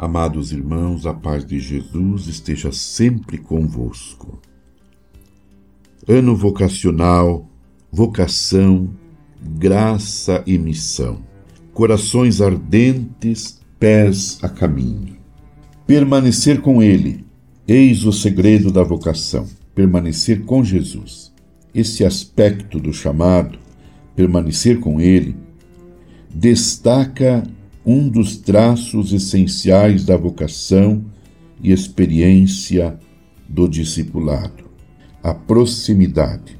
Amados irmãos, a paz de Jesus esteja sempre convosco. Ano vocacional, vocação, graça e missão. Corações ardentes, pés a caminho. Permanecer com Ele, eis o segredo da vocação. Permanecer com Jesus. Esse aspecto do chamado, permanecer com Ele, destaca um dos traços essenciais da vocação e experiência do discipulado: a proximidade,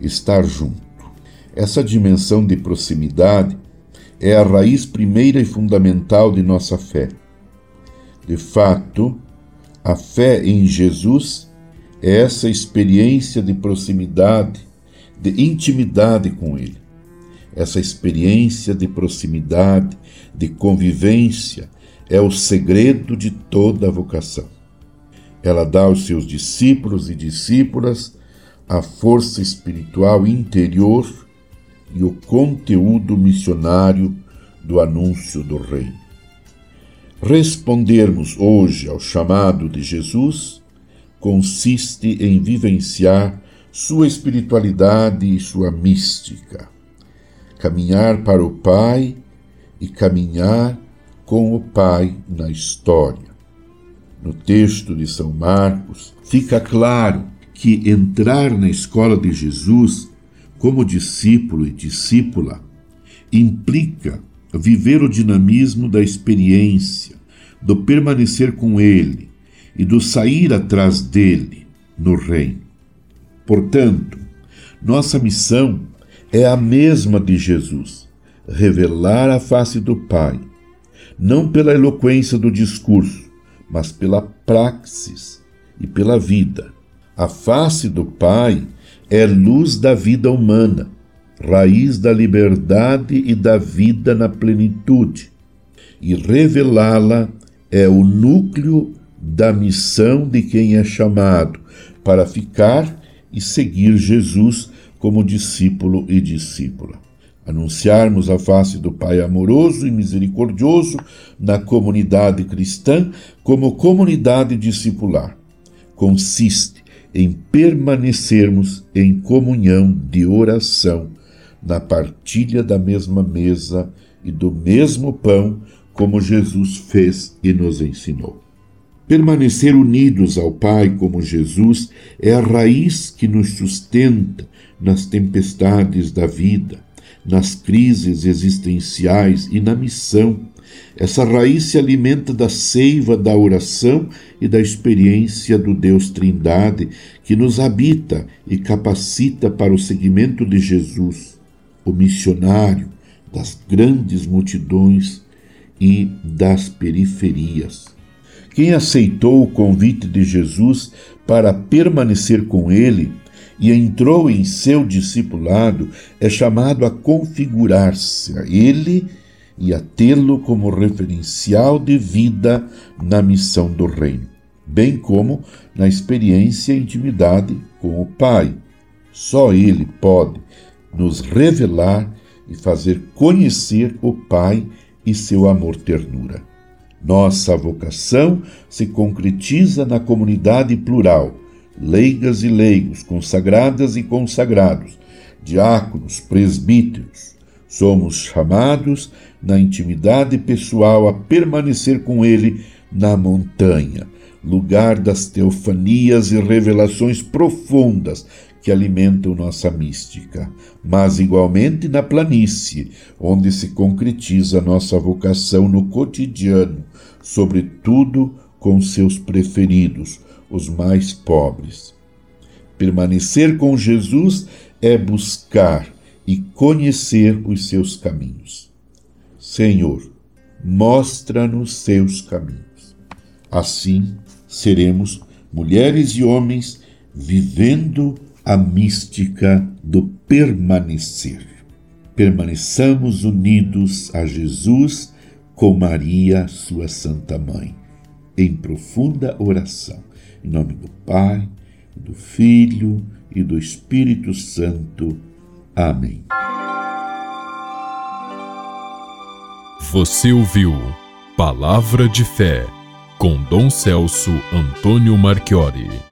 estar junto. Essa dimensão de proximidade é a raiz primeira e fundamental de nossa fé. De fato, a fé em Jesus é essa experiência de proximidade, de intimidade com Ele essa experiência de proximidade, de convivência, é o segredo de toda a vocação. Ela dá aos seus discípulos e discípulas a força espiritual interior e o conteúdo missionário do anúncio do Reino. Respondermos hoje ao chamado de Jesus consiste em vivenciar sua espiritualidade e sua mística caminhar para o Pai e caminhar com o Pai na história. No texto de São Marcos, fica claro que entrar na escola de Jesus como discípulo e discípula implica viver o dinamismo da experiência, do permanecer com Ele e do sair atrás dele no reino. Portanto, nossa missão é a mesma de Jesus: revelar a face do Pai, não pela eloquência do discurso, mas pela praxis e pela vida. A face do Pai é luz da vida humana, raiz da liberdade e da vida na plenitude, e revelá-la é o núcleo da missão de quem é chamado para ficar e seguir Jesus como discípulo e discípula. Anunciarmos a face do Pai amoroso e misericordioso na comunidade cristã como comunidade discipular. Consiste em permanecermos em comunhão de oração, na partilha da mesma mesa e do mesmo pão, como Jesus fez e nos ensinou. Permanecer unidos ao Pai como Jesus é a raiz que nos sustenta nas tempestades da vida, nas crises existenciais e na missão. Essa raiz se alimenta da seiva da oração e da experiência do Deus Trindade que nos habita e capacita para o seguimento de Jesus, o missionário das grandes multidões e das periferias. Quem aceitou o convite de Jesus para permanecer com ele e entrou em seu discipulado é chamado a configurar-se a ele e a tê-lo como referencial de vida na missão do reino, bem como na experiência e intimidade com o Pai. Só ele pode nos revelar e fazer conhecer o Pai e seu amor-ternura. Nossa vocação se concretiza na comunidade plural, leigas e leigos, consagradas e consagrados, diáconos, presbíteros. Somos chamados na intimidade pessoal a permanecer com Ele na montanha, lugar das teofanias e revelações profundas que alimentam nossa mística, mas igualmente na planície, onde se concretiza nossa vocação no cotidiano, sobretudo com seus preferidos, os mais pobres. Permanecer com Jesus é buscar e conhecer os seus caminhos. Senhor, mostra-nos seus caminhos. Assim seremos mulheres e homens vivendo a mística do permanecer. Permaneçamos unidos a Jesus com Maria, sua Santa Mãe, em profunda oração. Em nome do Pai, do Filho e do Espírito Santo. Amém. Você ouviu Palavra de fé com Dom Celso Antônio Marchiori.